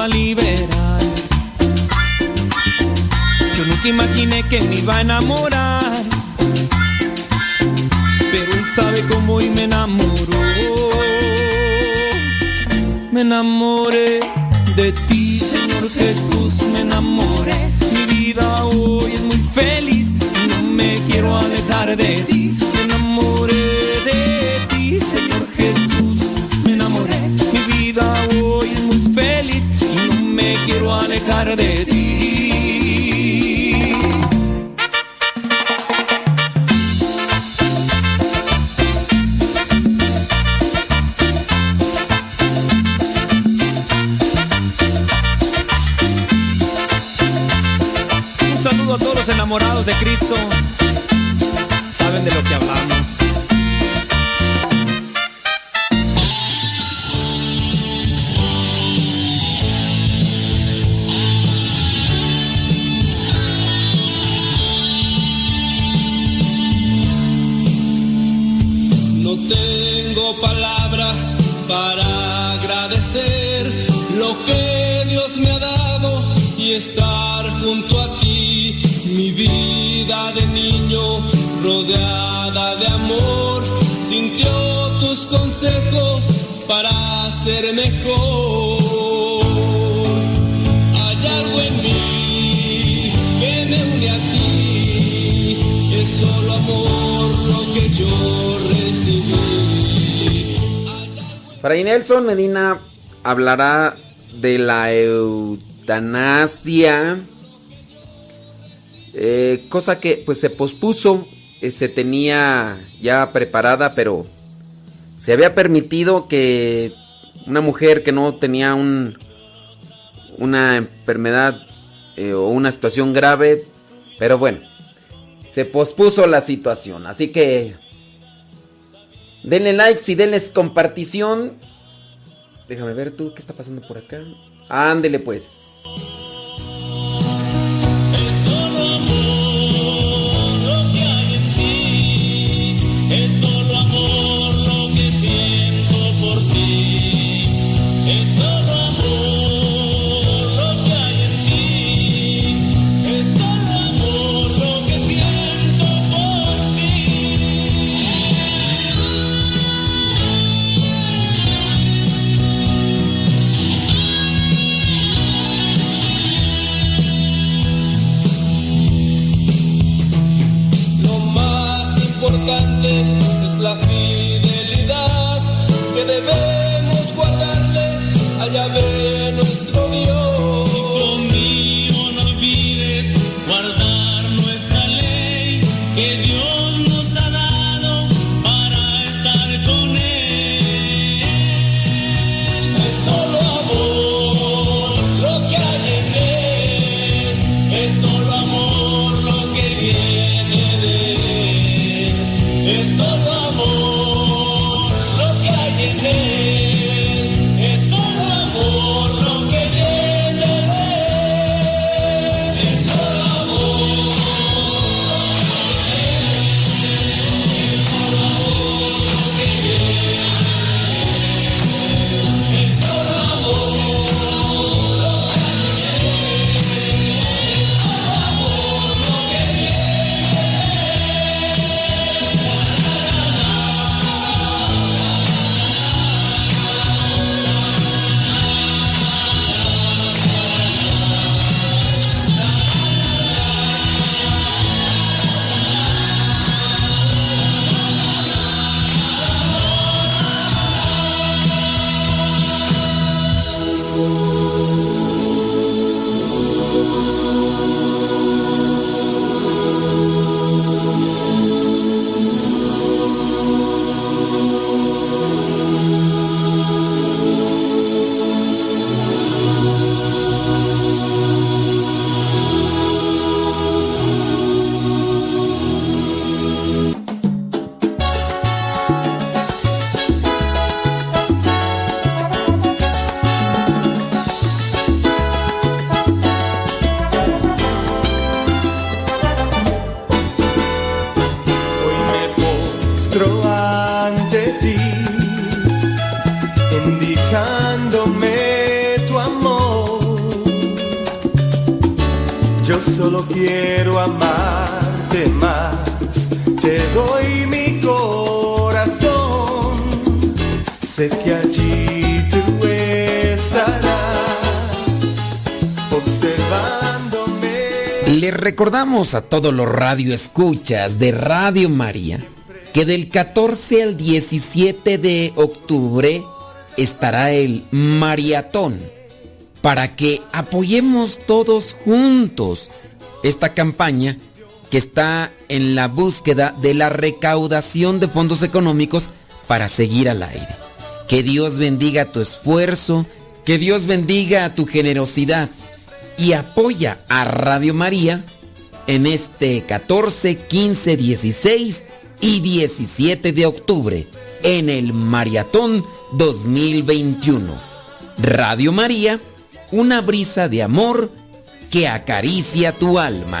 a liberar. Yo nunca imaginé que me iba a enamorar. Pero él sabe cómo y me enamoró. Me enamoré de ti, Señor Jesús, me enamoré. Mi vida hoy es muy feliz no me quiero alejar de ti. De ti. Un saludo a todos los enamorados de Cristo. Saben de lo que hablamos. Fray Nelson Medina hablará de la eutanasia, eh, cosa que pues se pospuso, eh, se tenía ya preparada, pero se había permitido que una mujer que no tenía un, una enfermedad eh, o una situación grave, pero bueno, se pospuso la situación, así que Denle likes y denles compartición. Déjame ver tú, ¿qué está pasando por acá? Ándele pues. Recordamos a todos los radioescuchas de Radio María que del 14 al 17 de octubre estará el maratón para que apoyemos todos juntos esta campaña que está en la búsqueda de la recaudación de fondos económicos para seguir al aire. Que Dios bendiga tu esfuerzo, que Dios bendiga tu generosidad y apoya a Radio María en este 14, 15, 16 y 17 de octubre en el Maratón 2021. Radio María, una brisa de amor que acaricia tu alma.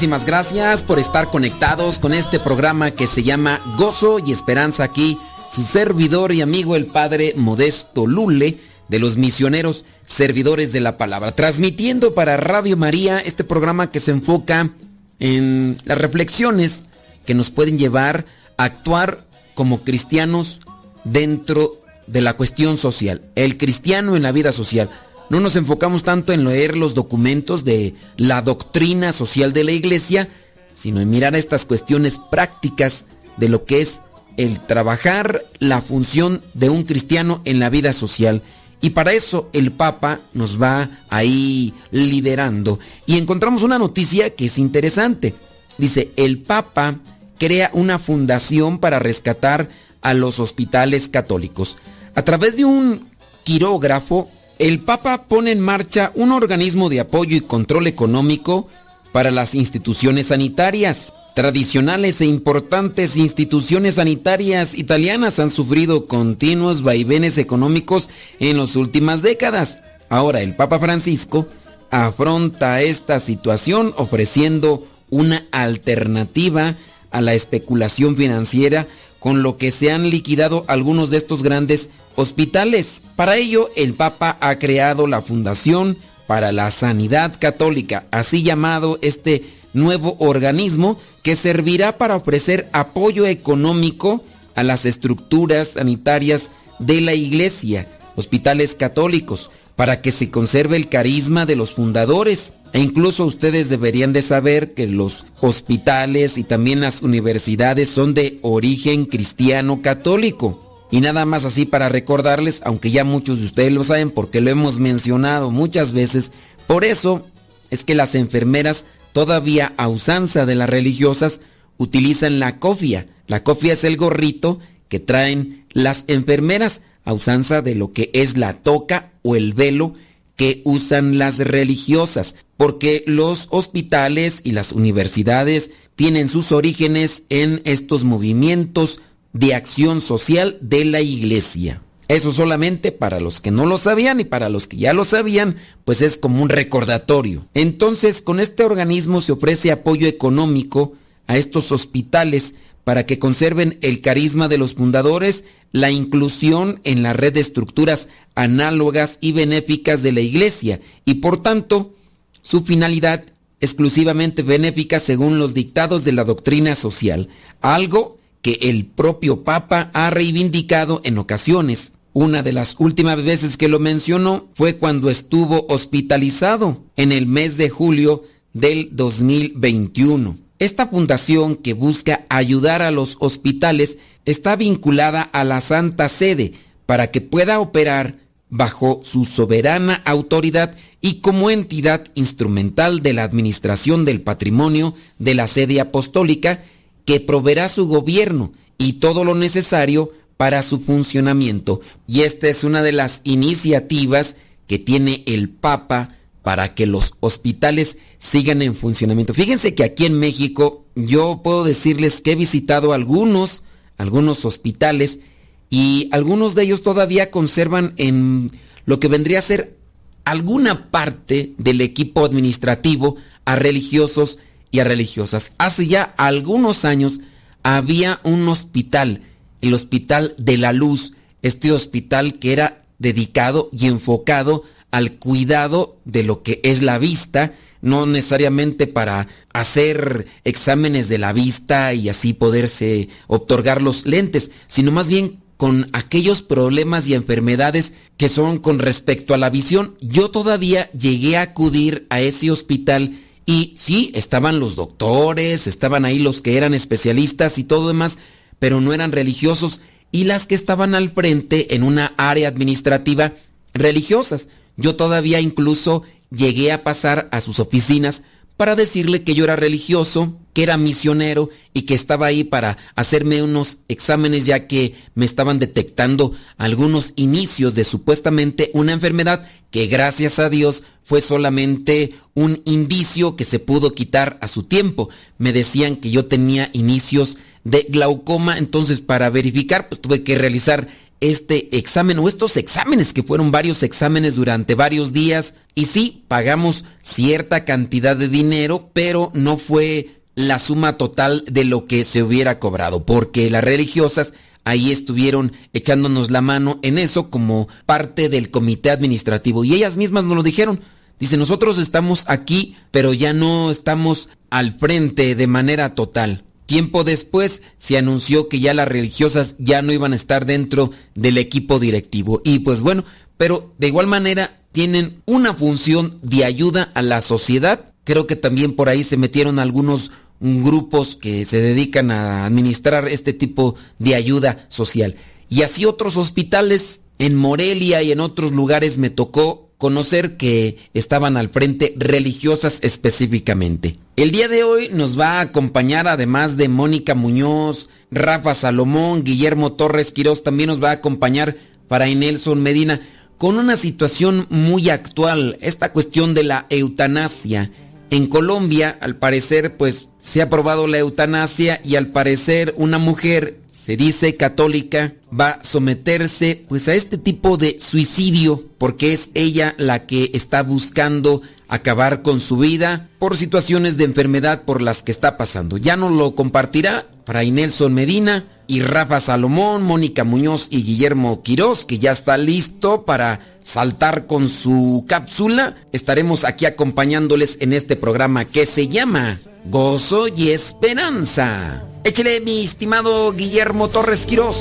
Muchísimas gracias por estar conectados con este programa que se llama Gozo y Esperanza aquí, su servidor y amigo el Padre Modesto Lule de los misioneros servidores de la palabra, transmitiendo para Radio María este programa que se enfoca en las reflexiones que nos pueden llevar a actuar como cristianos dentro de la cuestión social, el cristiano en la vida social. No nos enfocamos tanto en leer los documentos de la doctrina social de la iglesia, sino en mirar estas cuestiones prácticas de lo que es el trabajar la función de un cristiano en la vida social. Y para eso el Papa nos va ahí liderando. Y encontramos una noticia que es interesante. Dice, el Papa crea una fundación para rescatar a los hospitales católicos. A través de un quirógrafo, el Papa pone en marcha un organismo de apoyo y control económico para las instituciones sanitarias. Tradicionales e importantes instituciones sanitarias italianas han sufrido continuos vaivenes económicos en las últimas décadas. Ahora el Papa Francisco afronta esta situación ofreciendo una alternativa a la especulación financiera con lo que se han liquidado algunos de estos grandes hospitales. Para ello, el Papa ha creado la Fundación para la Sanidad Católica, así llamado este nuevo organismo que servirá para ofrecer apoyo económico a las estructuras sanitarias de la Iglesia, hospitales católicos, para que se conserve el carisma de los fundadores. E incluso ustedes deberían de saber que los hospitales y también las universidades son de origen cristiano católico. Y nada más así para recordarles, aunque ya muchos de ustedes lo saben porque lo hemos mencionado muchas veces, por eso es que las enfermeras, todavía a usanza de las religiosas, utilizan la cofia. La cofia es el gorrito que traen las enfermeras a usanza de lo que es la toca o el velo que usan las religiosas, porque los hospitales y las universidades tienen sus orígenes en estos movimientos de acción social de la iglesia. Eso solamente para los que no lo sabían y para los que ya lo sabían, pues es como un recordatorio. Entonces, con este organismo se ofrece apoyo económico a estos hospitales para que conserven el carisma de los fundadores, la inclusión en la red de estructuras análogas y benéficas de la iglesia y por tanto su finalidad exclusivamente benéfica según los dictados de la doctrina social, algo que el propio Papa ha reivindicado en ocasiones. Una de las últimas veces que lo mencionó fue cuando estuvo hospitalizado en el mes de julio del 2021. Esta fundación que busca ayudar a los hospitales está vinculada a la Santa Sede para que pueda operar bajo su soberana autoridad y como entidad instrumental de la administración del patrimonio de la sede apostólica que proveerá su gobierno y todo lo necesario para su funcionamiento. Y esta es una de las iniciativas que tiene el Papa para que los hospitales sigan en funcionamiento. Fíjense que aquí en México yo puedo decirles que he visitado algunos, algunos hospitales y algunos de ellos todavía conservan en lo que vendría a ser alguna parte del equipo administrativo a religiosos y a religiosas. Hace ya algunos años había un hospital, el Hospital de la Luz, este hospital que era dedicado y enfocado al cuidado de lo que es la vista, no necesariamente para hacer exámenes de la vista y así poderse otorgar los lentes, sino más bien con aquellos problemas y enfermedades que son con respecto a la visión. Yo todavía llegué a acudir a ese hospital y sí, estaban los doctores, estaban ahí los que eran especialistas y todo demás, pero no eran religiosos y las que estaban al frente en una área administrativa religiosas. Yo todavía incluso llegué a pasar a sus oficinas para decirle que yo era religioso, que era misionero y que estaba ahí para hacerme unos exámenes ya que me estaban detectando algunos inicios de supuestamente una enfermedad que gracias a Dios fue solamente un indicio que se pudo quitar a su tiempo. Me decían que yo tenía inicios de glaucoma, entonces para verificar pues tuve que realizar este examen o estos exámenes que fueron varios exámenes durante varios días y sí, pagamos cierta cantidad de dinero, pero no fue la suma total de lo que se hubiera cobrado, porque las religiosas ahí estuvieron echándonos la mano en eso como parte del comité administrativo y ellas mismas nos lo dijeron. Dice, nosotros estamos aquí, pero ya no estamos al frente de manera total. Tiempo después se anunció que ya las religiosas ya no iban a estar dentro del equipo directivo. Y pues bueno, pero de igual manera tienen una función de ayuda a la sociedad. Creo que también por ahí se metieron algunos grupos que se dedican a administrar este tipo de ayuda social. Y así otros hospitales en Morelia y en otros lugares me tocó conocer que estaban al frente religiosas específicamente. El día de hoy nos va a acompañar además de Mónica Muñoz, Rafa Salomón, Guillermo Torres Quirós, también nos va a acompañar para Nelson Medina con una situación muy actual, esta cuestión de la eutanasia. En Colombia, al parecer, pues se ha aprobado la eutanasia y al parecer una mujer se dice católica, va a someterse pues a este tipo de suicidio porque es ella la que está buscando acabar con su vida por situaciones de enfermedad por las que está pasando. Ya no lo compartirá para Nelson Medina y Rafa Salomón, Mónica Muñoz y Guillermo Quirós, que ya está listo para saltar con su cápsula. Estaremos aquí acompañándoles en este programa que se llama Gozo y Esperanza. Échele, mi estimado Guillermo Torres Quirós.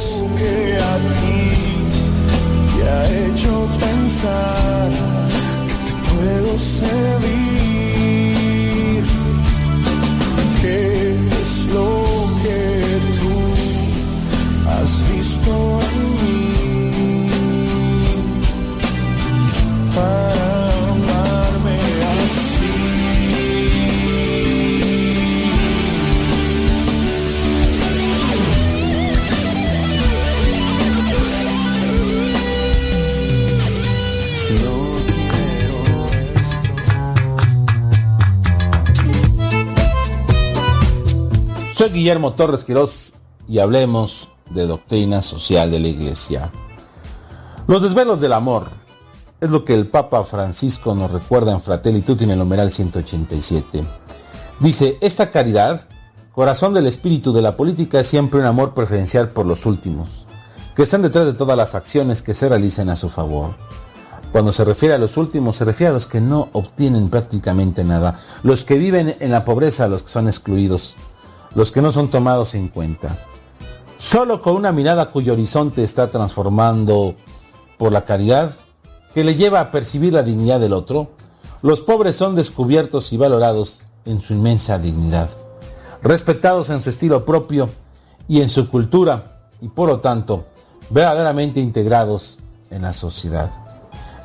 Soy Guillermo Torres Quirós y hablemos de doctrina social de la Iglesia. Los desvelos del amor es lo que el Papa Francisco nos recuerda en Fratelli Tutti en el numeral 187. Dice, esta caridad, corazón del espíritu de la política, es siempre un amor preferencial por los últimos, que están detrás de todas las acciones que se realicen a su favor. Cuando se refiere a los últimos, se refiere a los que no obtienen prácticamente nada, los que viven en la pobreza, los que son excluidos, los que no son tomados en cuenta. Solo con una mirada cuyo horizonte está transformando por la caridad, que le lleva a percibir la dignidad del otro, los pobres son descubiertos y valorados en su inmensa dignidad, respetados en su estilo propio y en su cultura, y por lo tanto, verdaderamente integrados en la sociedad.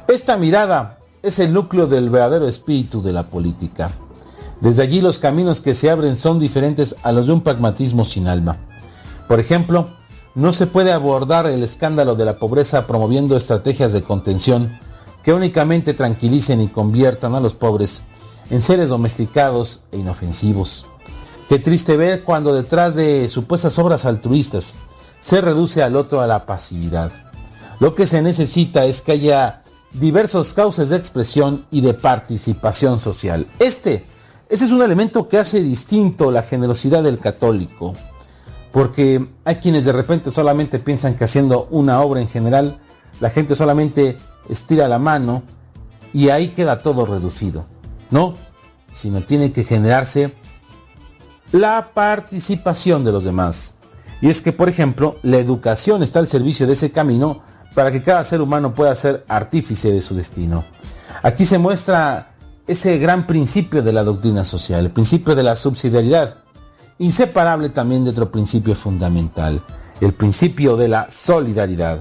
Esta mirada es el núcleo del verdadero espíritu de la política. Desde allí los caminos que se abren son diferentes a los de un pragmatismo sin alma. Por ejemplo, no se puede abordar el escándalo de la pobreza promoviendo estrategias de contención que únicamente tranquilicen y conviertan a los pobres en seres domesticados e inofensivos. Qué triste ver cuando detrás de supuestas obras altruistas se reduce al otro a la pasividad. Lo que se necesita es que haya diversos cauces de expresión y de participación social. Este, ese es un elemento que hace distinto la generosidad del católico, porque hay quienes de repente solamente piensan que haciendo una obra en general, la gente solamente estira la mano y ahí queda todo reducido. No, sino tiene que generarse la participación de los demás. Y es que, por ejemplo, la educación está al servicio de ese camino para que cada ser humano pueda ser artífice de su destino. Aquí se muestra ese gran principio de la doctrina social, el principio de la subsidiariedad, inseparable también de otro principio fundamental, el principio de la solidaridad.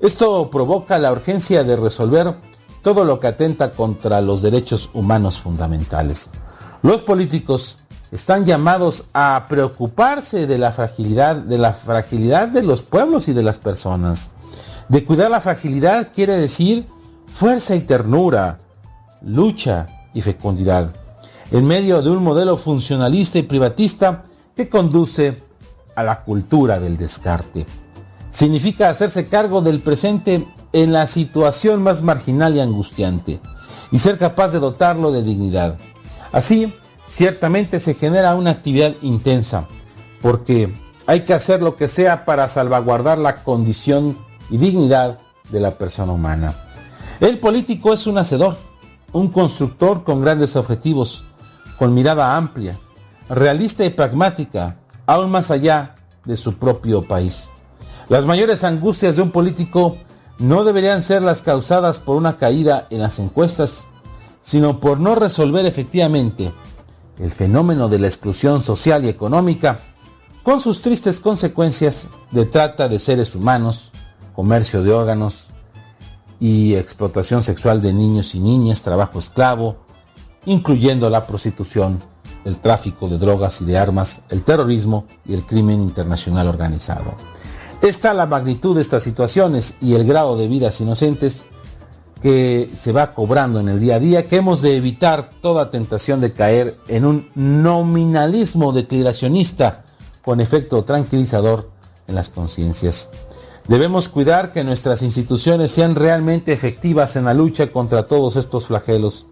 Esto provoca la urgencia de resolver todo lo que atenta contra los derechos humanos fundamentales. Los políticos están llamados a preocuparse de la fragilidad, de la fragilidad de los pueblos y de las personas. De cuidar la fragilidad quiere decir fuerza y ternura, lucha y fecundidad, en medio de un modelo funcionalista y privatista que conduce a la cultura del descarte. Significa hacerse cargo del presente en la situación más marginal y angustiante y ser capaz de dotarlo de dignidad. Así, ciertamente se genera una actividad intensa, porque hay que hacer lo que sea para salvaguardar la condición y dignidad de la persona humana. El político es un hacedor, un constructor con grandes objetivos, con mirada amplia, realista y pragmática, aún más allá de su propio país. Las mayores angustias de un político no deberían ser las causadas por una caída en las encuestas, sino por no resolver efectivamente el fenómeno de la exclusión social y económica, con sus tristes consecuencias de trata de seres humanos, comercio de órganos y explotación sexual de niños y niñas, trabajo esclavo, incluyendo la prostitución, el tráfico de drogas y de armas, el terrorismo y el crimen internacional organizado. Está la magnitud de estas situaciones y el grado de vidas inocentes que se va cobrando en el día a día, que hemos de evitar toda tentación de caer en un nominalismo declaracionista con efecto tranquilizador en las conciencias. Debemos cuidar que nuestras instituciones sean realmente efectivas en la lucha contra todos estos flagelos.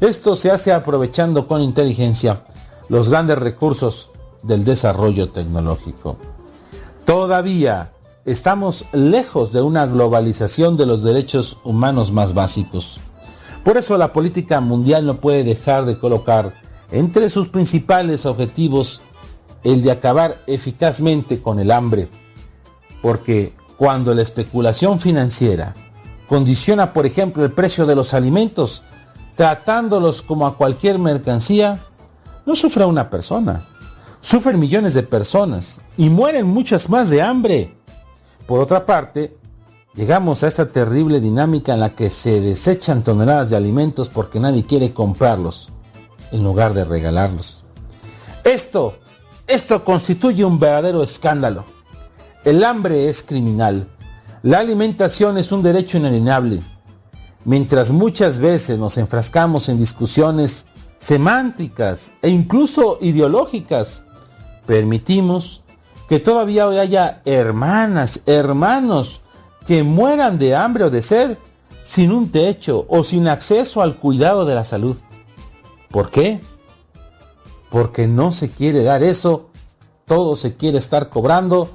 Esto se hace aprovechando con inteligencia los grandes recursos del desarrollo tecnológico. Todavía estamos lejos de una globalización de los derechos humanos más básicos. Por eso la política mundial no puede dejar de colocar entre sus principales objetivos el de acabar eficazmente con el hambre, porque cuando la especulación financiera condiciona, por ejemplo, el precio de los alimentos, tratándolos como a cualquier mercancía, no sufre una persona, sufren millones de personas y mueren muchas más de hambre. Por otra parte, llegamos a esta terrible dinámica en la que se desechan toneladas de alimentos porque nadie quiere comprarlos, en lugar de regalarlos. Esto, esto constituye un verdadero escándalo. El hambre es criminal. La alimentación es un derecho inalienable. Mientras muchas veces nos enfrascamos en discusiones semánticas e incluso ideológicas, permitimos que todavía hoy haya hermanas, hermanos que mueran de hambre o de sed sin un techo o sin acceso al cuidado de la salud. ¿Por qué? Porque no se quiere dar eso, todo se quiere estar cobrando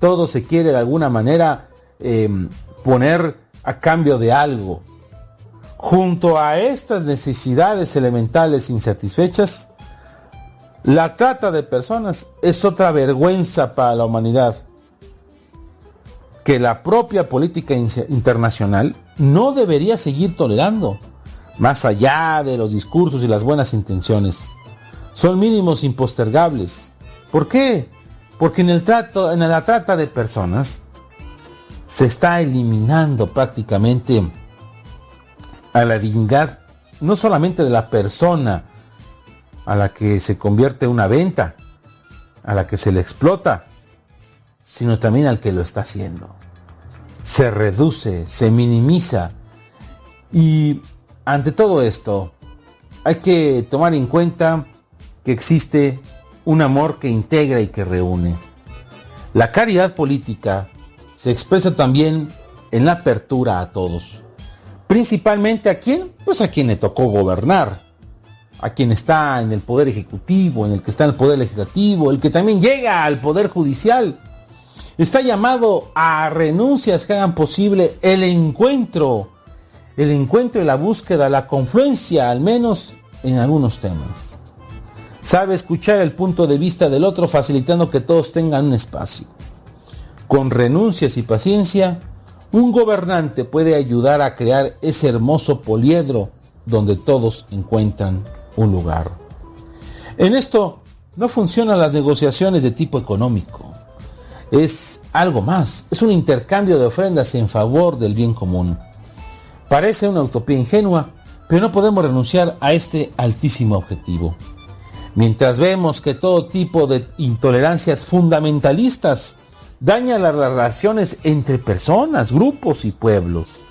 todo se quiere de alguna manera em, poner a cambio de algo. Junto a estas necesidades elementales insatisfechas, la trata de personas es otra vergüenza para la humanidad que la propia política internacional no debería seguir tolerando, más allá de los discursos y las buenas intenciones. Son mínimos impostergables. ¿Por qué? Porque en el trato, en la trata de personas se está eliminando prácticamente a la dignidad no solamente de la persona a la que se convierte una venta, a la que se le explota, sino también al que lo está haciendo. Se reduce, se minimiza. Y ante todo esto, hay que tomar en cuenta que existe un amor que integra y que reúne. La caridad política se expresa también en la apertura a todos. Principalmente a quién? Pues a quien le tocó gobernar. A quien está en el poder ejecutivo, en el que está en el poder legislativo, el que también llega al poder judicial. Está llamado a renuncias que hagan posible el encuentro, el encuentro y la búsqueda, la confluencia, al menos en algunos temas. Sabe escuchar el punto de vista del otro facilitando que todos tengan un espacio. Con renuncias y paciencia, un gobernante puede ayudar a crear ese hermoso poliedro donde todos encuentran un lugar. En esto no funcionan las negociaciones de tipo económico. Es algo más, es un intercambio de ofrendas en favor del bien común. Parece una utopía ingenua, pero no podemos renunciar a este altísimo objetivo. Mientras vemos que todo tipo de intolerancias fundamentalistas daña las relaciones entre personas, grupos y pueblos.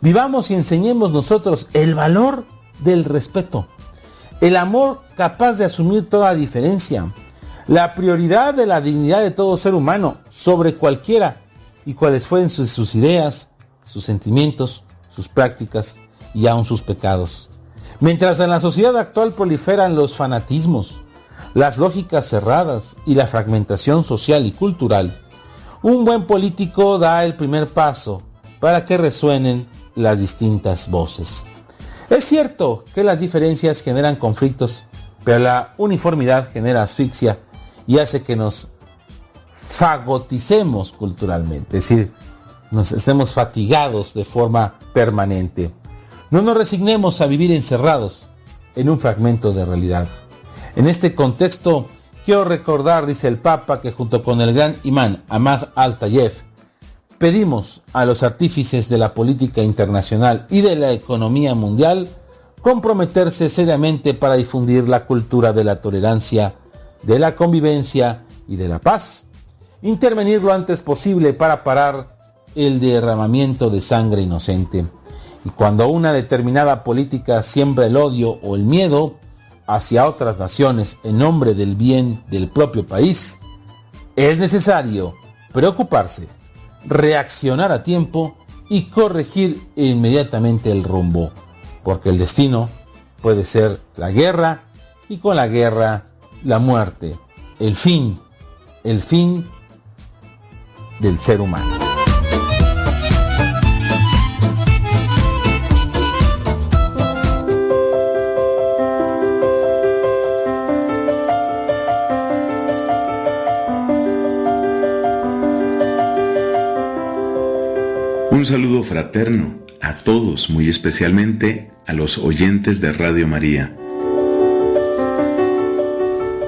Vivamos y enseñemos nosotros el valor del respeto, el amor capaz de asumir toda diferencia, la prioridad de la dignidad de todo ser humano sobre cualquiera y cuáles fueren sus, sus ideas, sus sentimientos, sus prácticas y aun sus pecados. Mientras en la sociedad actual proliferan los fanatismos, las lógicas cerradas y la fragmentación social y cultural, un buen político da el primer paso para que resuenen las distintas voces. Es cierto que las diferencias generan conflictos, pero la uniformidad genera asfixia y hace que nos fagoticemos culturalmente, es decir, nos estemos fatigados de forma permanente. No nos resignemos a vivir encerrados en un fragmento de realidad. En este contexto, Quiero recordar, dice el Papa, que junto con el gran imán Ahmad al-Tayeb, pedimos a los artífices de la política internacional y de la economía mundial comprometerse seriamente para difundir la cultura de la tolerancia, de la convivencia y de la paz. Intervenir lo antes posible para parar el derramamiento de sangre inocente. Y cuando una determinada política siembra el odio o el miedo, hacia otras naciones en nombre del bien del propio país, es necesario preocuparse, reaccionar a tiempo y corregir inmediatamente el rumbo, porque el destino puede ser la guerra y con la guerra la muerte, el fin, el fin del ser humano. Saludo fraterno a todos, muy especialmente a los oyentes de Radio María.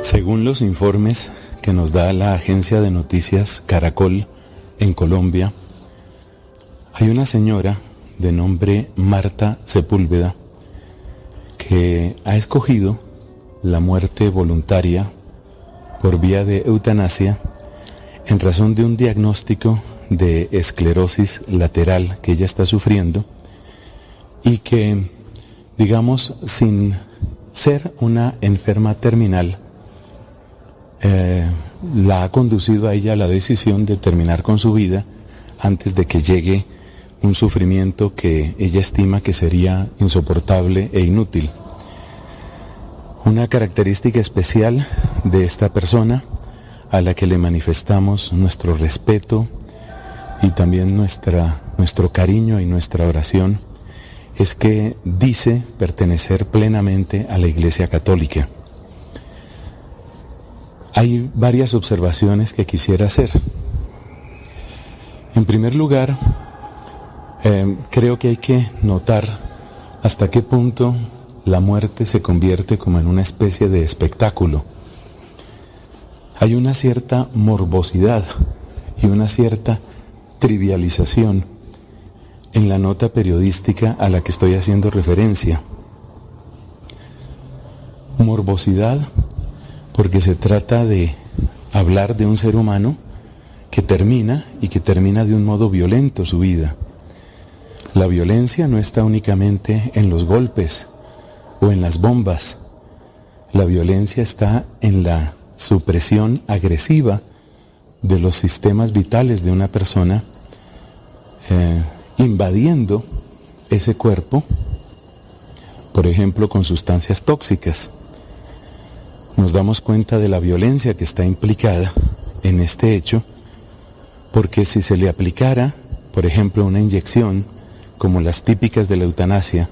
Según los informes que nos da la agencia de noticias Caracol en Colombia, hay una señora de nombre Marta Sepúlveda que ha escogido la muerte voluntaria por vía de eutanasia en razón de un diagnóstico de esclerosis lateral que ella está sufriendo y que, digamos, sin ser una enferma terminal, eh, la ha conducido a ella a la decisión de terminar con su vida antes de que llegue un sufrimiento que ella estima que sería insoportable e inútil. Una característica especial de esta persona a la que le manifestamos nuestro respeto, y también nuestra, nuestro cariño y nuestra oración es que dice pertenecer plenamente a la Iglesia Católica. Hay varias observaciones que quisiera hacer. En primer lugar, eh, creo que hay que notar hasta qué punto la muerte se convierte como en una especie de espectáculo. Hay una cierta morbosidad y una cierta trivialización en la nota periodística a la que estoy haciendo referencia. Morbosidad porque se trata de hablar de un ser humano que termina y que termina de un modo violento su vida. La violencia no está únicamente en los golpes o en las bombas. La violencia está en la supresión agresiva de los sistemas vitales de una persona, eh, invadiendo ese cuerpo, por ejemplo, con sustancias tóxicas. Nos damos cuenta de la violencia que está implicada en este hecho, porque si se le aplicara, por ejemplo, una inyección, como las típicas de la eutanasia,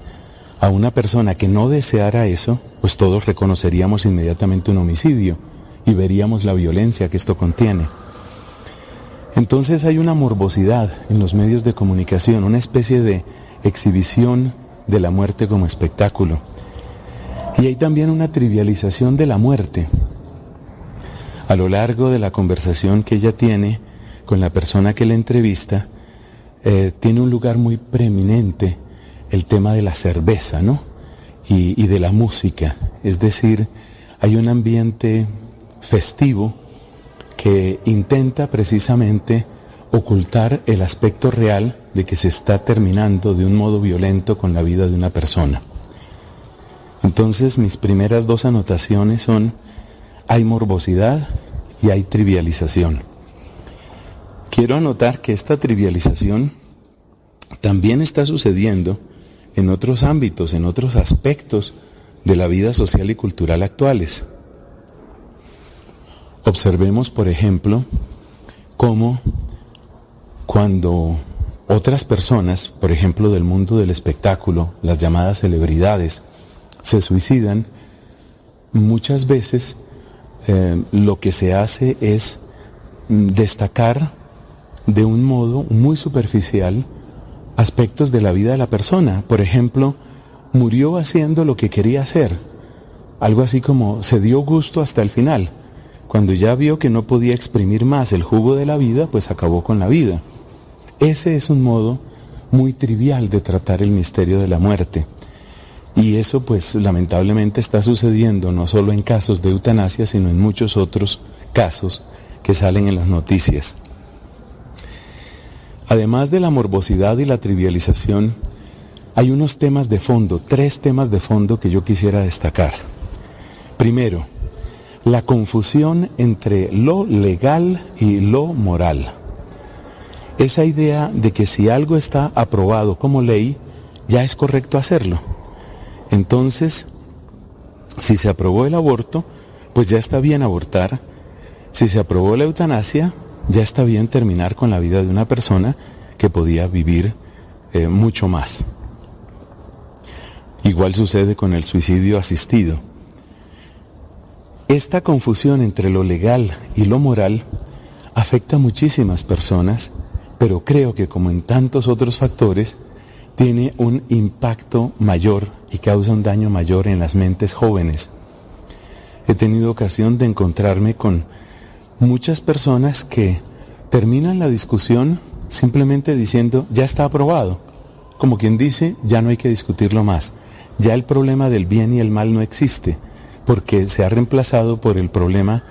a una persona que no deseara eso, pues todos reconoceríamos inmediatamente un homicidio y veríamos la violencia que esto contiene. Entonces hay una morbosidad en los medios de comunicación, una especie de exhibición de la muerte como espectáculo. Y hay también una trivialización de la muerte. A lo largo de la conversación que ella tiene con la persona que le entrevista, eh, tiene un lugar muy preeminente el tema de la cerveza, ¿no? Y de la música. Es decir, hay un ambiente festivo que intenta precisamente ocultar el aspecto real de que se está terminando de un modo violento con la vida de una persona. Entonces mis primeras dos anotaciones son, hay morbosidad y hay trivialización. Quiero anotar que esta trivialización también está sucediendo en otros ámbitos, en otros aspectos de la vida social y cultural actuales. Observemos, por ejemplo, cómo cuando otras personas, por ejemplo del mundo del espectáculo, las llamadas celebridades, se suicidan, muchas veces eh, lo que se hace es destacar de un modo muy superficial aspectos de la vida de la persona. Por ejemplo, murió haciendo lo que quería hacer. Algo así como se dio gusto hasta el final. Cuando ya vio que no podía exprimir más el jugo de la vida, pues acabó con la vida. Ese es un modo muy trivial de tratar el misterio de la muerte. Y eso pues lamentablemente está sucediendo no solo en casos de eutanasia, sino en muchos otros casos que salen en las noticias. Además de la morbosidad y la trivialización, hay unos temas de fondo, tres temas de fondo que yo quisiera destacar. Primero, la confusión entre lo legal y lo moral. Esa idea de que si algo está aprobado como ley, ya es correcto hacerlo. Entonces, si se aprobó el aborto, pues ya está bien abortar. Si se aprobó la eutanasia, ya está bien terminar con la vida de una persona que podía vivir eh, mucho más. Igual sucede con el suicidio asistido. Esta confusión entre lo legal y lo moral afecta a muchísimas personas, pero creo que como en tantos otros factores, tiene un impacto mayor y causa un daño mayor en las mentes jóvenes. He tenido ocasión de encontrarme con muchas personas que terminan la discusión simplemente diciendo, ya está aprobado. Como quien dice, ya no hay que discutirlo más. Ya el problema del bien y el mal no existe porque se ha reemplazado por el problema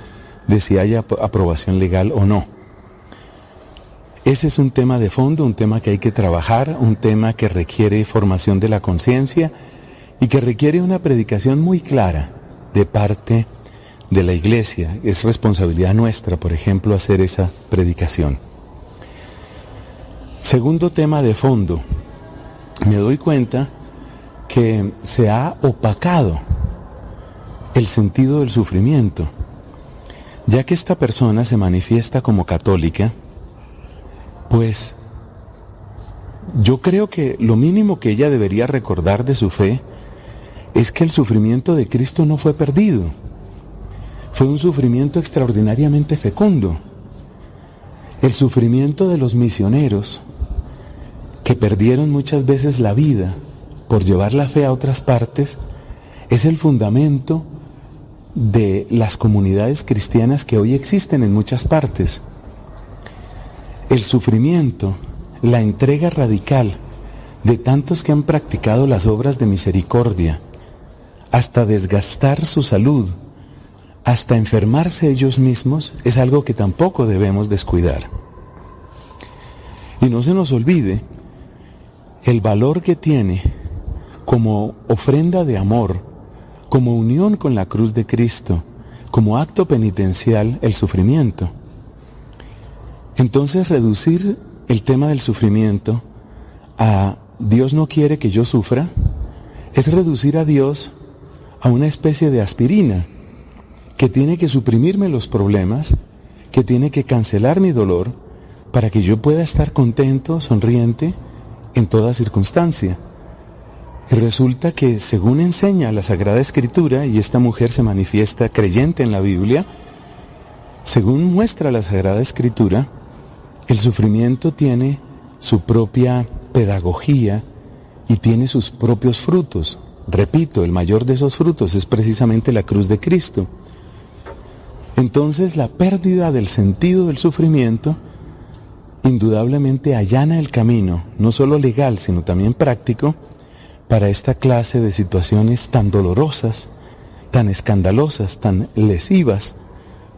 de si hay aprobación legal o no. Ese es un tema de fondo, un tema que hay que trabajar, un tema que requiere formación de la conciencia y que requiere una predicación muy clara de parte de la iglesia. Es responsabilidad nuestra, por ejemplo, hacer esa predicación. Segundo tema de fondo, me doy cuenta que se ha opacado el sentido del sufrimiento. Ya que esta persona se manifiesta como católica, pues yo creo que lo mínimo que ella debería recordar de su fe es que el sufrimiento de Cristo no fue perdido. Fue un sufrimiento extraordinariamente fecundo. El sufrimiento de los misioneros que perdieron muchas veces la vida por llevar la fe a otras partes es el fundamento de las comunidades cristianas que hoy existen en muchas partes. El sufrimiento, la entrega radical de tantos que han practicado las obras de misericordia, hasta desgastar su salud, hasta enfermarse ellos mismos, es algo que tampoco debemos descuidar. Y no se nos olvide el valor que tiene como ofrenda de amor, como unión con la cruz de Cristo, como acto penitencial el sufrimiento. Entonces reducir el tema del sufrimiento a Dios no quiere que yo sufra es reducir a Dios a una especie de aspirina que tiene que suprimirme los problemas, que tiene que cancelar mi dolor para que yo pueda estar contento, sonriente en toda circunstancia. Resulta que según enseña la Sagrada Escritura, y esta mujer se manifiesta creyente en la Biblia, según muestra la Sagrada Escritura, el sufrimiento tiene su propia pedagogía y tiene sus propios frutos. Repito, el mayor de esos frutos es precisamente la cruz de Cristo. Entonces la pérdida del sentido del sufrimiento indudablemente allana el camino, no solo legal, sino también práctico, para esta clase de situaciones tan dolorosas, tan escandalosas, tan lesivas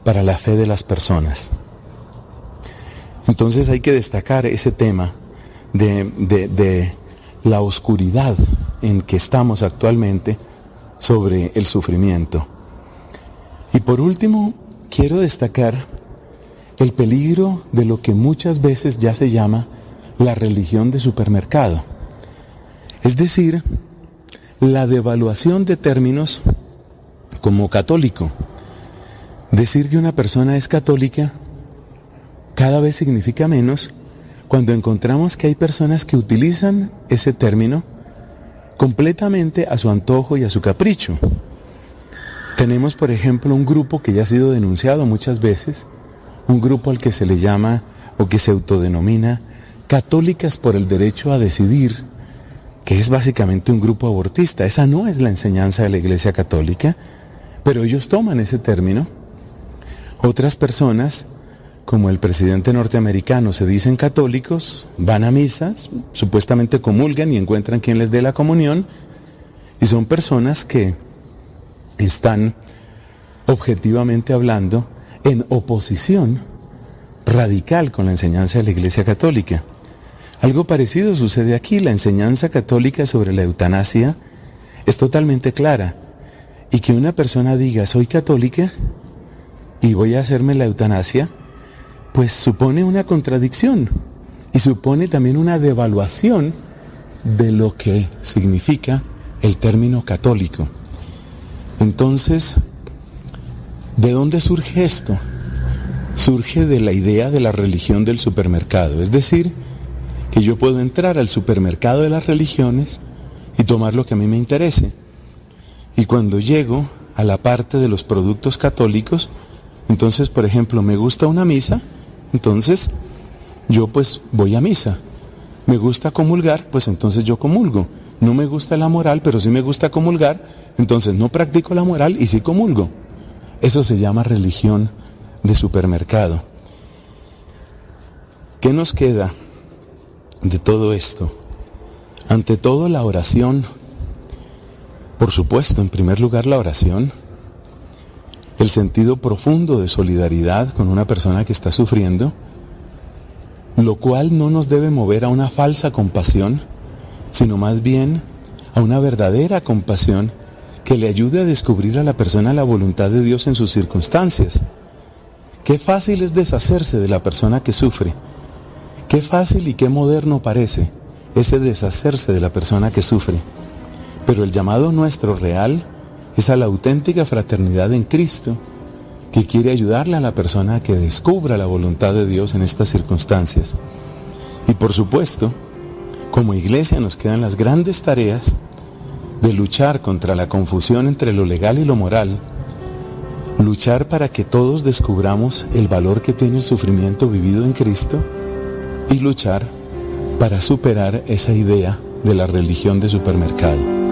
para la fe de las personas. Entonces hay que destacar ese tema de, la oscuridad en que estamos actualmente sobre el sufrimiento. Y por último, quiero destacar el peligro de lo que muchas veces ya se llama la religión de supermercado. Es decir, la devaluación de términos como católico. Decir que una persona es católica cada vez significa menos cuando encontramos que hay personas que utilizan ese término completamente a su antojo y a su capricho. Tenemos, por ejemplo, un grupo que ya ha sido denunciado muchas veces, un grupo al que se le llama o que se autodenomina Católicas por el Derecho a Decidir, que es básicamente un grupo abortista. Esa no es la enseñanza de la Iglesia Católica, pero ellos toman ese término. Otras personas como el presidente norteamericano se dicen católicos, van a misas, supuestamente comulgan y encuentran quien les dé la comunión, y son personas que están objetivamente hablando en oposición radical con la enseñanza de la Iglesia Católica. Algo parecido sucede aquí, la enseñanza católica sobre la eutanasia es totalmente clara, y que una persona diga soy católica y voy a hacerme la eutanasia, pues supone una contradicción y supone también una devaluación de lo que significa el término católico. Entonces, ¿de dónde surge esto? Surge de la idea de la religión del supermercado, es decir, que yo puedo entrar al supermercado de las religiones y tomar lo que a mí me interese. Y cuando llego a la parte de los productos católicos, entonces, por ejemplo, me gusta una misa, entonces, yo pues voy a misa. Me gusta comulgar, pues entonces yo comulgo. No me gusta la moral, pero sí me gusta comulgar, entonces no practico la moral y sí comulgo. Eso se llama religión de supermercado. ¿Qué nos queda de todo esto? Ante todo la oración, por supuesto, en primer lugar la oración, el sentido profundo de solidaridad con una persona que está sufriendo, lo cual no nos debe mover a una falsa compasión, sino más bien a una verdadera compasión que le ayude a descubrir a la persona la voluntad de Dios en sus circunstancias. Qué fácil es deshacerse de la persona que sufre. Qué fácil y qué moderno parece ese deshacerse de la persona que sufre. Pero el llamado nuestro real es a la auténtica fraternidad en Cristo que quiere ayudarle a la persona a que descubra la voluntad de Dios en estas circunstancias. Y por supuesto, como iglesia nos quedan las grandes tareas de luchar contra la confusión entre lo legal y lo moral, luchar para que todos descubramos el valor que tiene el sufrimiento vivido en Cristo y luchar para superar esa idea de la religión de supermercado.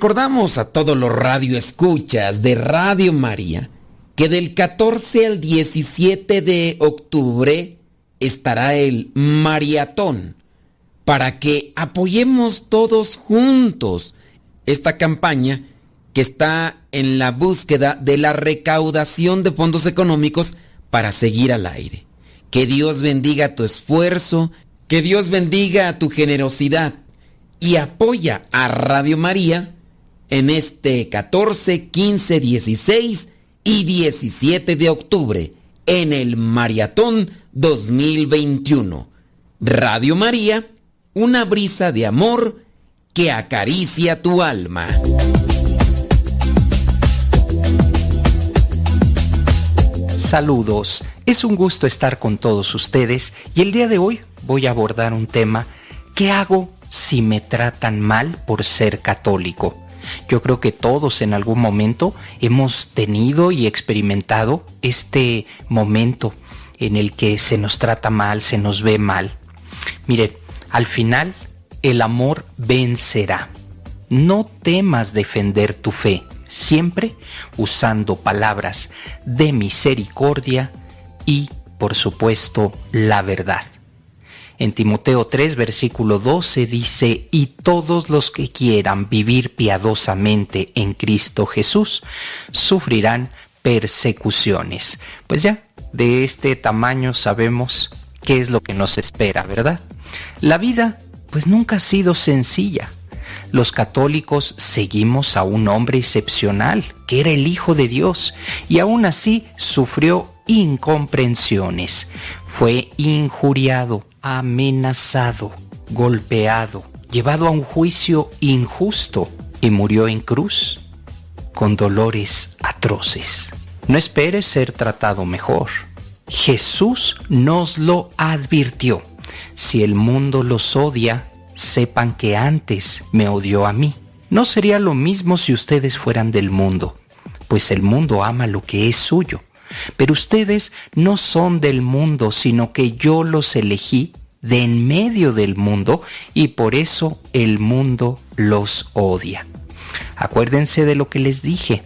Recordamos a todos los radioescuchas de Radio María que del 14 al 17 de octubre estará el maratón para que apoyemos todos juntos esta campaña que está en la búsqueda de la recaudación de fondos económicos para seguir al aire. Que Dios bendiga tu esfuerzo, que Dios bendiga tu generosidad y apoya a Radio María en este 14, 15, 16 y 17 de octubre en el Maratón 2021. Radio María, una brisa de amor que acaricia tu alma. Saludos, es un gusto estar con todos ustedes y el día de hoy voy a abordar un tema ¿qué hago si me tratan mal por ser católico? Yo creo que todos en algún momento hemos tenido y experimentado este momento en el que se nos trata mal, se nos ve mal. Mire, al final el amor vencerá. No temas defender tu fe, siempre usando palabras de misericordia y, por supuesto, la verdad. En Timoteo 3, versículo 12 dice, y todos los que quieran vivir piadosamente en Cristo Jesús sufrirán persecuciones. Pues ya, de este tamaño sabemos qué es lo que nos espera, ¿verdad? La vida, pues nunca ha sido sencilla. Los católicos seguimos a un hombre excepcional, que era el Hijo de Dios, y aún así sufrió incomprensiones. Fue injuriado, amenazado, golpeado, llevado a un juicio injusto y murió en cruz con dolores atroces. No esperes ser tratado mejor. Jesús nos lo advirtió. Si el mundo los odia, sepan que antes me odió a mí. No sería lo mismo si ustedes fueran del mundo, pues el mundo ama lo que es suyo. Pero ustedes no son del mundo, sino que yo los elegí de en medio del mundo y por eso el mundo los odia. Acuérdense de lo que les dije.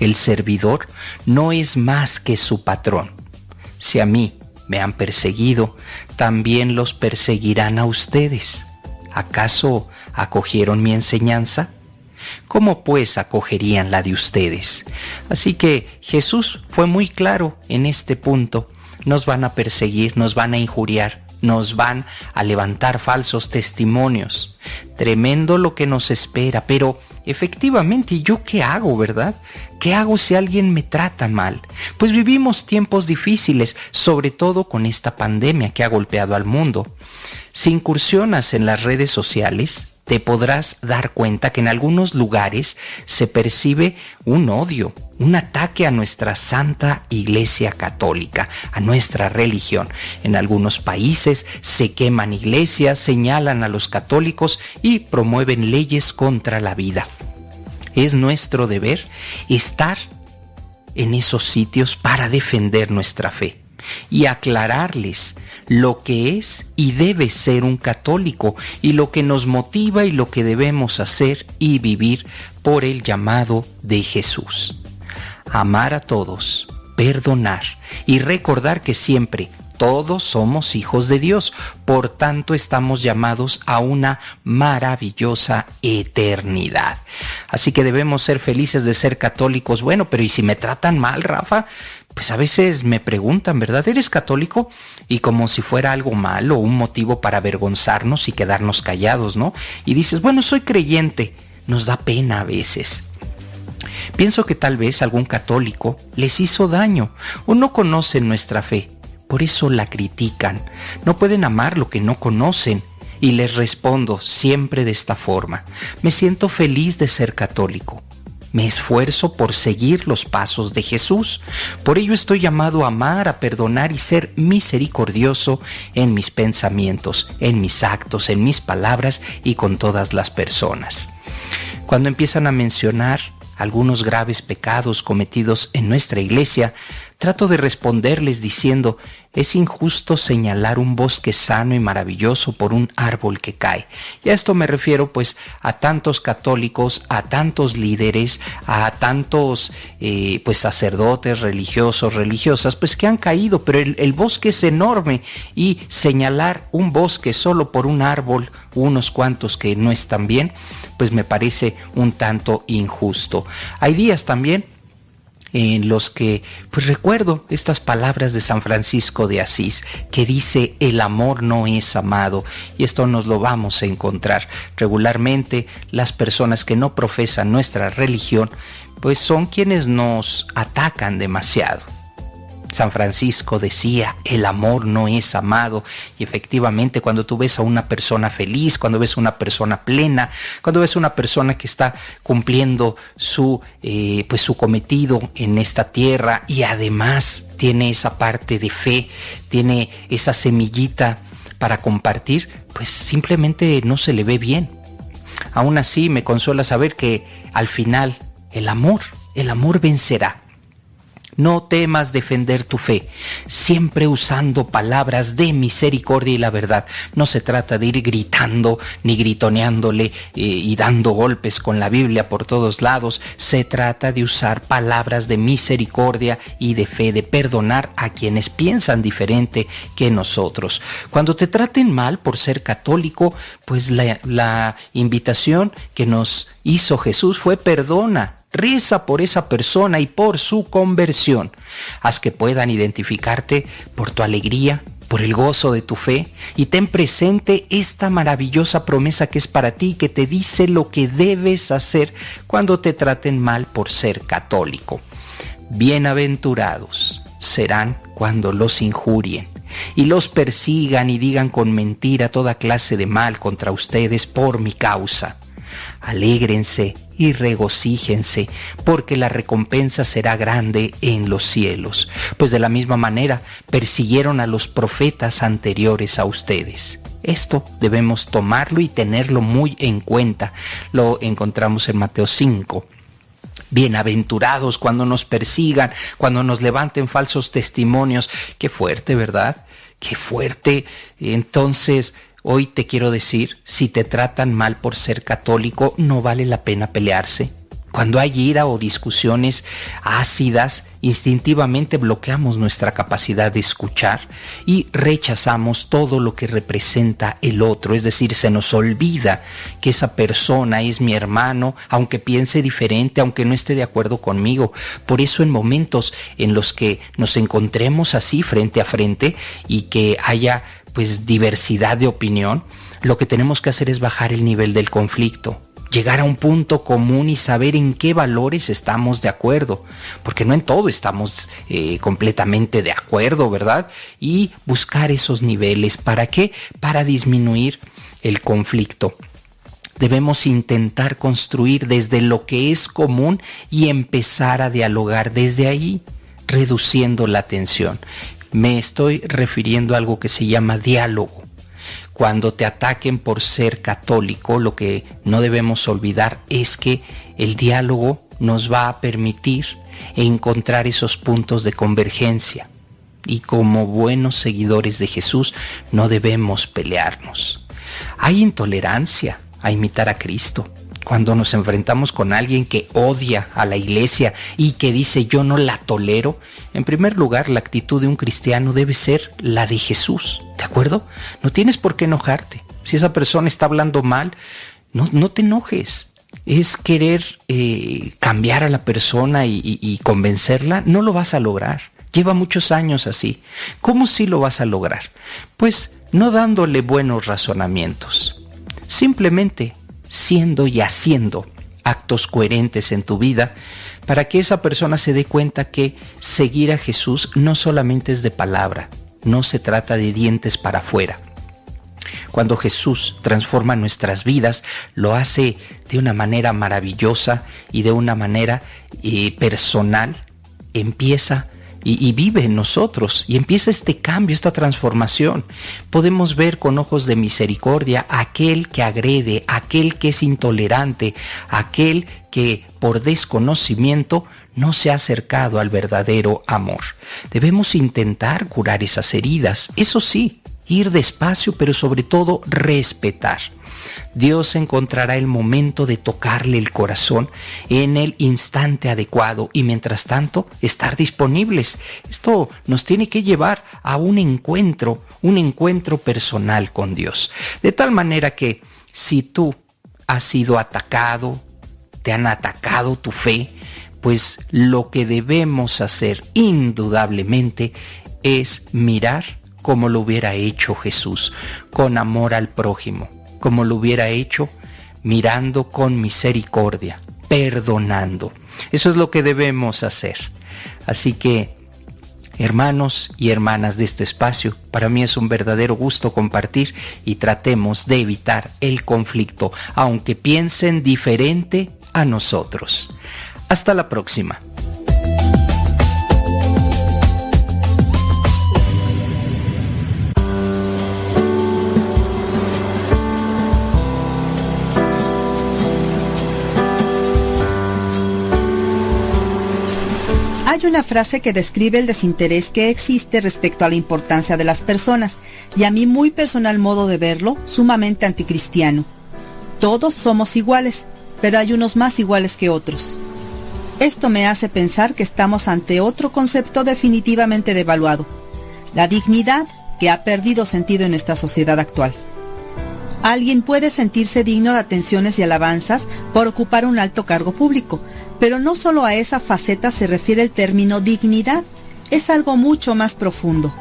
El servidor no es más que su patrón. Si a mí me han perseguido, también los perseguirán a ustedes. ¿Acaso acogieron mi enseñanza? ¿Cómo pues acogerían la de ustedes? Así que Jesús fue muy claro en este punto. Nos van a perseguir, nos van a injuriar, nos van a levantar falsos testimonios. Tremendo lo que nos espera, pero efectivamente, ¿y yo qué hago, verdad? ¿Qué hago si alguien me trata mal? Pues vivimos tiempos difíciles, sobre todo con esta pandemia que ha golpeado al mundo. Si incursionas en las redes sociales, te podrás dar cuenta que en algunos lugares se percibe un odio, un ataque a nuestra Santa Iglesia Católica, a nuestra religión. En algunos países se queman iglesias, señalan a los católicos y promueven leyes contra la vida. Es nuestro deber estar en esos sitios para defender nuestra fe y aclararles lo que es y debe ser un católico y lo que nos motiva y lo que debemos hacer y vivir por el llamado de Jesús. Amar a todos, perdonar y recordar que siempre todos somos hijos de Dios, por tanto estamos llamados a una maravillosa eternidad. Así que debemos ser felices de ser católicos. Bueno, pero ¿y si me tratan mal, Rafa? Pues a veces me preguntan, ¿verdad? ¿Eres católico? Y como si fuera algo malo, un motivo para avergonzarnos y quedarnos callados, ¿no? Y dices, bueno, soy creyente. Nos da pena a veces. Pienso que tal vez algún católico les hizo daño o no conocen nuestra fe por eso la critican. No pueden amar lo que no conocen. Y les respondo siempre de esta forma. Me siento feliz de ser católico. Me esfuerzo por seguir los pasos de Jesús. Por ello estoy llamado a amar, a perdonar y ser misericordioso en mis pensamientos, en mis actos, en mis palabras y con todas las personas. Cuando empiezan a mencionar algunos graves pecados cometidos en nuestra iglesia, trato de responderles diciendo, es injusto señalar un bosque sano y maravilloso por un árbol que cae. Y a esto me refiero pues a tantos católicos, a tantos líderes, a tantos eh, pues sacerdotes religiosos, religiosas, pues que han caído, pero el, el bosque es enorme y señalar un bosque solo por un árbol, unos cuantos que no están bien, pues me parece un tanto injusto. Hay días también en los que pues recuerdo estas palabras de San Francisco de Asís que dice el amor no es amado y esto nos lo vamos a encontrar regularmente las personas que no profesan nuestra religión pues son quienes nos atacan demasiado San Francisco decía, el amor no es amado. Y efectivamente, cuando tú ves a una persona feliz, cuando ves a una persona plena, cuando ves a una persona que está cumpliendo su, eh, pues su cometido en esta tierra y además tiene esa parte de fe, tiene esa semillita para compartir, pues simplemente no se le ve bien. Aún así me consuela saber que al final el amor, el amor vencerá. No temas defender tu fe, siempre usando palabras de misericordia y la verdad. No se trata de ir gritando ni gritoneándole eh, y dando golpes con la Biblia por todos lados. Se trata de usar palabras de misericordia y de fe, de perdonar a quienes piensan diferente que nosotros. Cuando te traten mal por ser católico, pues la, la invitación que nos hizo Jesús fue perdona Reza por esa persona y por su conversión. Haz que puedan identificarte por tu alegría, por el gozo de tu fe y ten presente esta maravillosa promesa que es para ti, que te dice lo que debes hacer cuando te traten mal por ser católico. Bienaventurados serán cuando los injurien y los persigan y digan con mentira toda clase de mal contra ustedes por mi causa Alégrense y regocíjense, porque la recompensa será grande en los cielos, pues de la misma manera persiguieron a los profetas anteriores a ustedes. Esto debemos tomarlo y tenerlo muy en cuenta. Lo encontramos en Mateo 5. Bienaventurados cuando nos persigan, cuando nos levanten falsos testimonios. Qué fuerte, ¿verdad? Qué fuerte. Entonces, Hoy te quiero decir, si te tratan mal por ser católico, no vale la pena pelearse. Cuando hay ira o discusiones ácidas, instintivamente bloqueamos nuestra capacidad de escuchar y rechazamos todo lo que representa el otro. Es decir, se nos olvida que esa persona es mi hermano, aunque piense diferente, aunque no esté de acuerdo conmigo. Por eso en momentos en los que nos encontremos así frente a frente y que haya pues diversidad de opinión, lo que tenemos que hacer es bajar el nivel del conflicto, llegar a un punto común y saber en qué valores estamos de acuerdo, porque no en todo estamos eh, completamente de acuerdo, ¿verdad? Y buscar esos niveles, ¿para qué? Para disminuir el conflicto. Debemos intentar construir desde lo que es común y empezar a dialogar desde ahí, reduciendo la tensión me estoy refiriendo a algo que se llama diálogo. Cuando te ataquen por ser católico, lo que no debemos olvidar es que el diálogo nos va a permitir encontrar esos puntos de convergencia. Y como buenos seguidores de Jesús no debemos pelearnos. Hay intolerancia a imitar a Cristo cuando nos enfrentamos con alguien que odia a la iglesia y que dice yo no la tolero, en primer lugar la actitud de un cristiano debe ser la de Jesús, ¿de acuerdo? No tienes por qué enojarte. Si esa persona está hablando mal, no, no te enojes. Es querer eh, cambiar a la persona y, y convencerla, no lo vas a lograr. Lleva muchos años así. ¿Cómo sí lo vas a lograr? Pues no dándole buenos razonamientos. Simplemente siendo y haciendo actos coherentes en tu vida para que esa persona se dé cuenta que seguir a Jesús no solamente es de palabra, no se trata de dientes para afuera. Cuando Jesús transforma nuestras vidas, lo hace de una manera maravillosa y de una manera eh, personal. Empieza y, vive en nosotros y empieza este cambio, esta transformación. Podemos ver con ojos de misericordia aquel que agrede, aquel que es intolerante, aquel que por desconocimiento no se ha acercado al verdadero amor. Debemos intentar curar esas heridas, eso sí, ir despacio, pero sobre todo respetar. Dios encontrará el momento de tocarle el corazón en el instante adecuado y mientras tanto estar disponibles. Esto nos tiene que llevar a un encuentro, un encuentro personal con Dios. De tal manera que si tú has sido atacado, te han atacado tu fe, pues lo que debemos hacer indudablemente es mirar como lo hubiera hecho Jesús, con amor al prójimo, como lo hubiera hecho mirando con misericordia, perdonando. Eso es lo que debemos hacer. Así que, hermanos y hermanas de este espacio, para mí es un verdadero gusto compartir y tratemos de evitar el conflicto, aunque piensen diferente a nosotros. Hasta la próxima. Hay una frase que describe el desinterés que existe respecto a la importancia de las personas y a mi muy personal modo de verlo, sumamente anticristiano. Todos somos iguales, pero hay unos más iguales que otros. Esto me hace pensar que estamos ante otro concepto definitivamente devaluado, la dignidad que ha perdido sentido en nuestra sociedad actual. Alguien puede sentirse digno de atenciones y alabanzas por ocupar un alto cargo público, pero no solo a esa faceta se refiere el término dignidad, es algo mucho más profundo.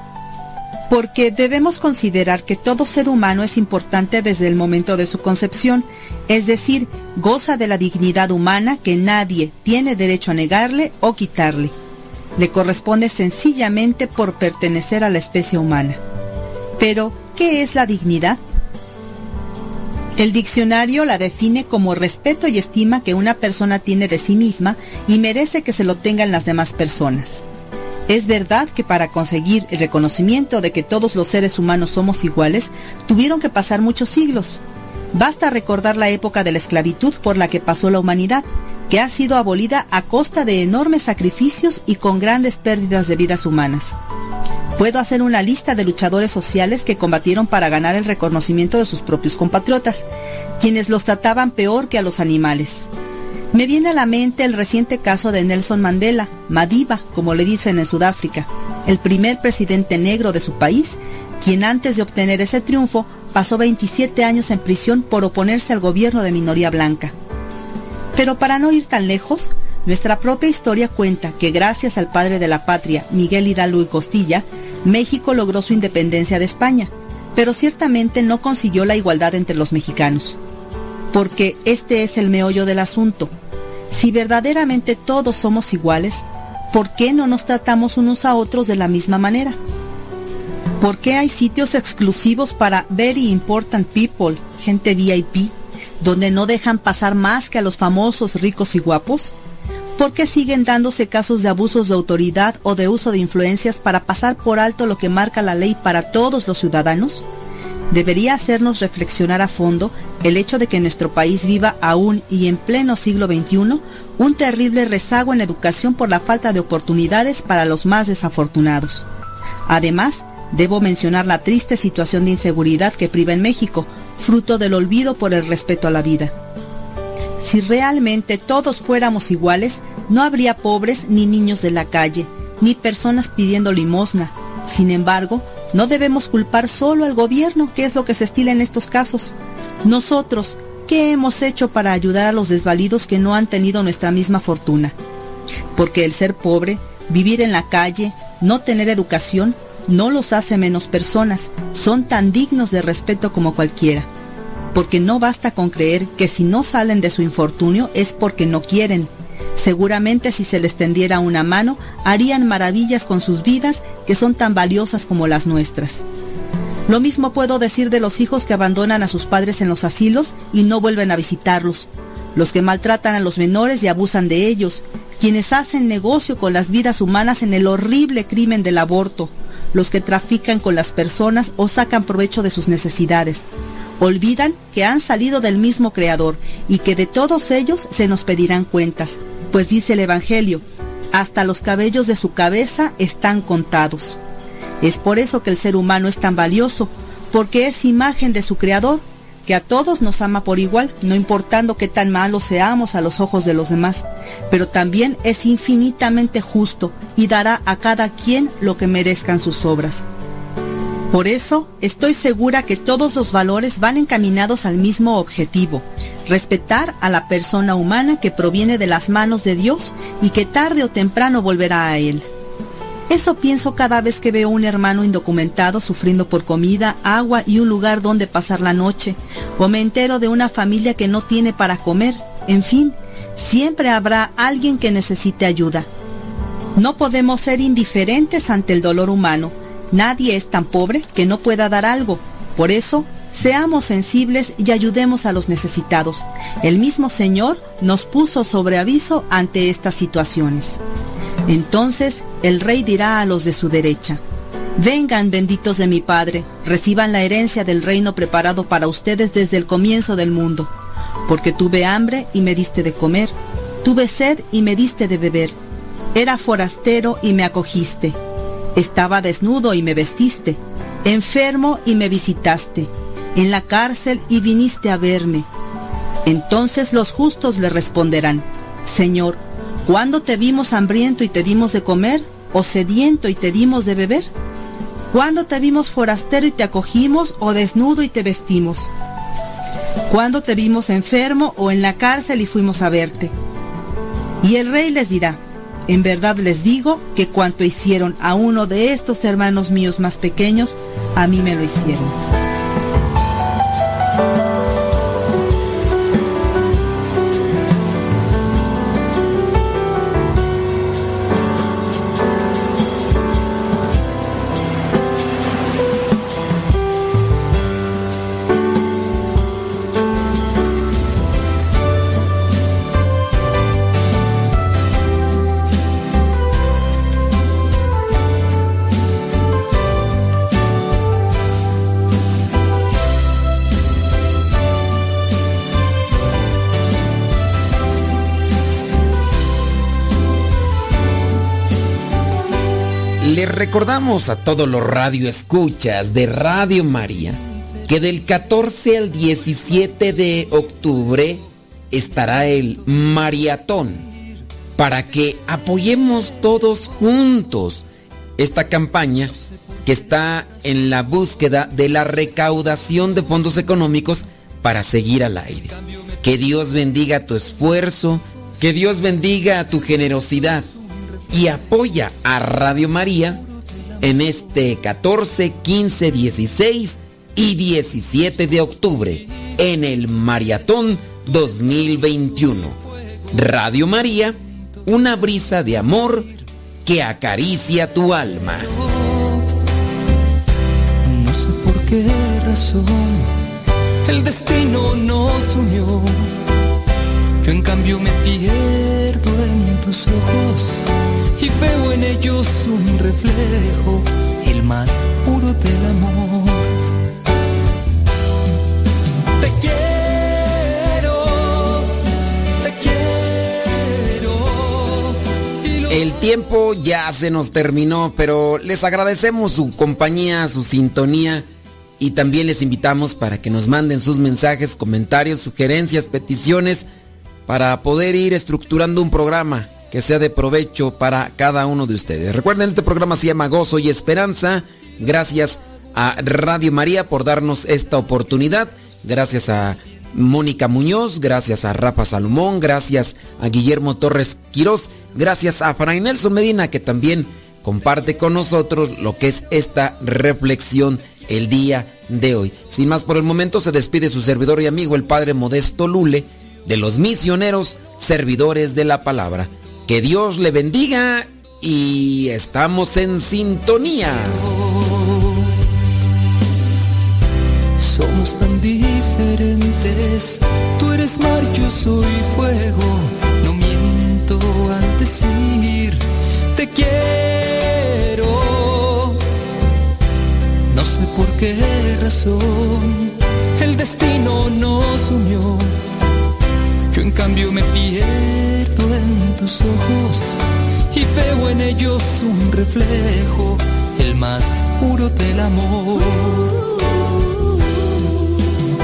Porque debemos considerar que todo ser humano es importante desde el momento de su concepción, es decir, goza de la dignidad humana que nadie tiene derecho a negarle o quitarle. Le corresponde sencillamente por pertenecer a la especie humana. Pero, ¿qué es la dignidad? El diccionario la define como respeto y estima que una persona tiene de sí misma y merece que se lo tengan las demás personas. Es verdad que para conseguir el reconocimiento de que todos los seres humanos somos iguales, tuvieron que pasar muchos siglos. Basta recordar la época de la esclavitud por la que pasó la humanidad, que ha sido abolida a costa de enormes sacrificios y con grandes pérdidas de vidas humanas. Puedo hacer una lista de luchadores sociales que combatieron para ganar el reconocimiento de sus propios compatriotas, quienes los trataban peor que a los animales. Me viene a la mente el reciente caso de Nelson Mandela, Madiba, como le dicen en Sudáfrica, el primer presidente negro de su país, quien antes de obtener ese triunfo pasó 27 años en prisión por oponerse al gobierno de minoría blanca. Pero para no ir tan lejos, nuestra propia historia cuenta que gracias al padre de la patria, Miguel Hidalgo y Costilla, México logró su independencia de España, pero ciertamente no consiguió la igualdad entre los mexicanos. Porque este es el meollo del asunto. Si verdaderamente todos somos iguales, ¿por qué no nos tratamos unos a otros de la misma manera? ¿Por qué hay sitios exclusivos para very important people, gente VIP, donde no dejan pasar más que a los famosos ricos y guapos? ¿Por qué siguen dándose casos de abusos de autoridad o de uso de influencias para pasar por alto lo que marca la ley para todos los ciudadanos? Debería hacernos reflexionar a fondo el hecho de que nuestro país viva aún y en pleno siglo XXI un terrible rezago en educación por la falta de oportunidades para los más desafortunados. Además, debo mencionar la triste situación de inseguridad que priva en México, fruto del olvido por el respeto a la vida. Si realmente todos fuéramos iguales, no habría pobres ni niños de la calle, ni personas pidiendo limosna. Sin embargo, no debemos culpar solo al gobierno, que es lo que se estila en estos casos. Nosotros, ¿qué hemos hecho para ayudar a los desvalidos que no han tenido nuestra misma fortuna? Porque el ser pobre, vivir en la calle, no tener educación, no los hace menos personas, son tan dignos de respeto como cualquiera porque no basta con creer que si no salen de su infortunio es porque no quieren. Seguramente si se les tendiera una mano, harían maravillas con sus vidas que son tan valiosas como las nuestras. Lo mismo puedo decir de los hijos que abandonan a sus padres en los asilos y no vuelven a visitarlos, los que maltratan a los menores y abusan de ellos, quienes hacen negocio con las vidas humanas en el horrible crimen del aborto, los que trafican con las personas o sacan provecho de sus necesidades. Olvidan que han salido del mismo Creador y que de todos ellos se nos pedirán cuentas, pues dice el Evangelio, hasta los cabellos de su cabeza están contados. Es por eso que el ser humano es tan valioso, porque es imagen de su Creador, que a todos nos ama por igual, no importando qué tan malos seamos a los ojos de los demás, pero también es infinitamente justo y dará a cada quien lo que merezcan sus obras. Por eso, estoy segura que todos los valores van encaminados al mismo objetivo, respetar a la persona humana que proviene de las manos de Dios y que tarde o temprano volverá a Él. Eso pienso cada vez que veo un hermano indocumentado sufriendo por comida, agua y un lugar donde pasar la noche, o me entero de una familia que no tiene para comer. En fin, siempre habrá alguien que necesite ayuda. No podemos ser indiferentes ante el dolor humano. Nadie es tan pobre que no pueda dar algo. Por eso, seamos sensibles y ayudemos a los necesitados. El mismo Señor nos puso sobre aviso ante estas situaciones. Entonces el rey dirá a los de su derecha, Vengan benditos de mi Padre, reciban la herencia del reino preparado para ustedes desde el comienzo del mundo, porque tuve hambre y me diste de comer, tuve sed y me diste de beber, era forastero y me acogiste, estaba desnudo y me vestiste, enfermo y me visitaste, en la cárcel y viniste a verme. Entonces los justos le responderán, Señor, ¿Cuándo te vimos hambriento y te dimos de comer? ¿O sediento y te dimos de beber? ¿Cuándo te vimos forastero y te acogimos? ¿O desnudo y te vestimos? ¿Cuándo te vimos enfermo o en la cárcel y fuimos a verte? Y el rey les dirá, en verdad les digo que cuanto hicieron a uno de estos hermanos míos más pequeños, a mí me lo hicieron. Recordamos a todos los radioescuchas de Radio María que del 14 al 17 de octubre estará el maratón para que apoyemos todos juntos esta campaña que está en la búsqueda de la recaudación de fondos económicos para seguir al aire. Que Dios bendiga tu esfuerzo, que Dios bendiga tu generosidad y apoya a Radio María en este 14, 15, 16 y 17 de octubre en el Maratón 2021. Radio María, una brisa de amor que acaricia tu alma. No sé por qué razón el destino nos unió. Yo en cambio me pierdo en tus ojos y veo en ellos un reflejo, el más puro del amor. Te quiero, te quiero. El tiempo ya se nos terminó, pero les agradecemos su compañía, su sintonía y también les invitamos para que nos manden sus mensajes, comentarios, sugerencias, peticiones para poder ir estructurando un programa que sea de provecho para cada uno de ustedes. Recuerden, este programa se llama Gozo y Esperanza. Gracias a Radio María por darnos esta oportunidad. Gracias a Mónica Muñoz, gracias a Rafa Salomón, gracias a Guillermo Torres Quirós, gracias a Fray Nelson Medina que también comparte con nosotros lo que es esta reflexión el día de hoy. Sin más por el momento se despide su servidor y amigo el Padre Modesto Lule de los misioneros servidores de la palabra. Que Dios le bendiga y estamos en sintonía. somos tan diferentes. Tú eres mar, yo soy fuego. No miento al decir te quiero. No sé por qué razón el destino nos unió. Yo en cambio me pierdo en tus ojos y veo en ellos un reflejo, el más puro del amor.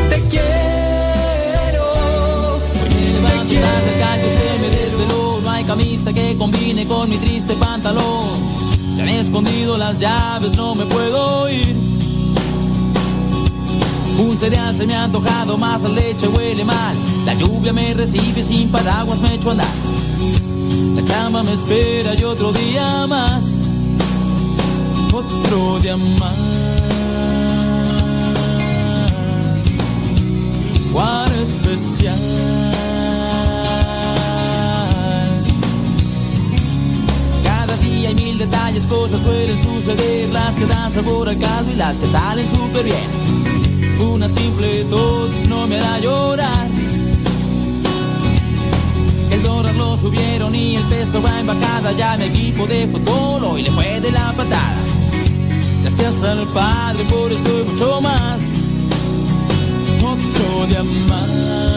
Te quiero, más el gallo se me desveló. No hay camisa que combine con mi triste pantalón. Se han escondido las llaves, no me puedo ir Un cereal se me ha antojado, más la leche huele mal La lluvia me recibe sin paraguas, me echo a andar La chamba me espera y otro día más Otro día más cuán especial. Cada día hay mil detalles, cosas suelen suceder, las que dan sabor al caldo y las que salen súper bien. Una simple tos no me hará llorar. El dólar lo subieron y el peso va en bajada. Ya mi equipo de fútbol hoy le fue de la patada. Gracias al Padre por esto y mucho más otro día más.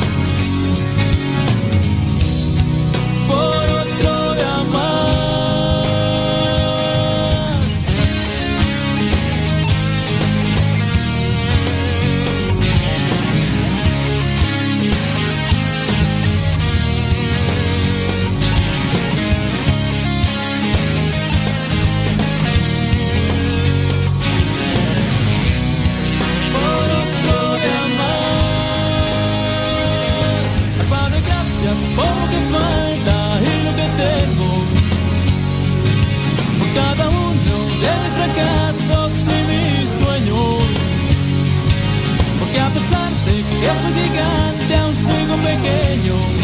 Soy gigante, aún sigo pequeño.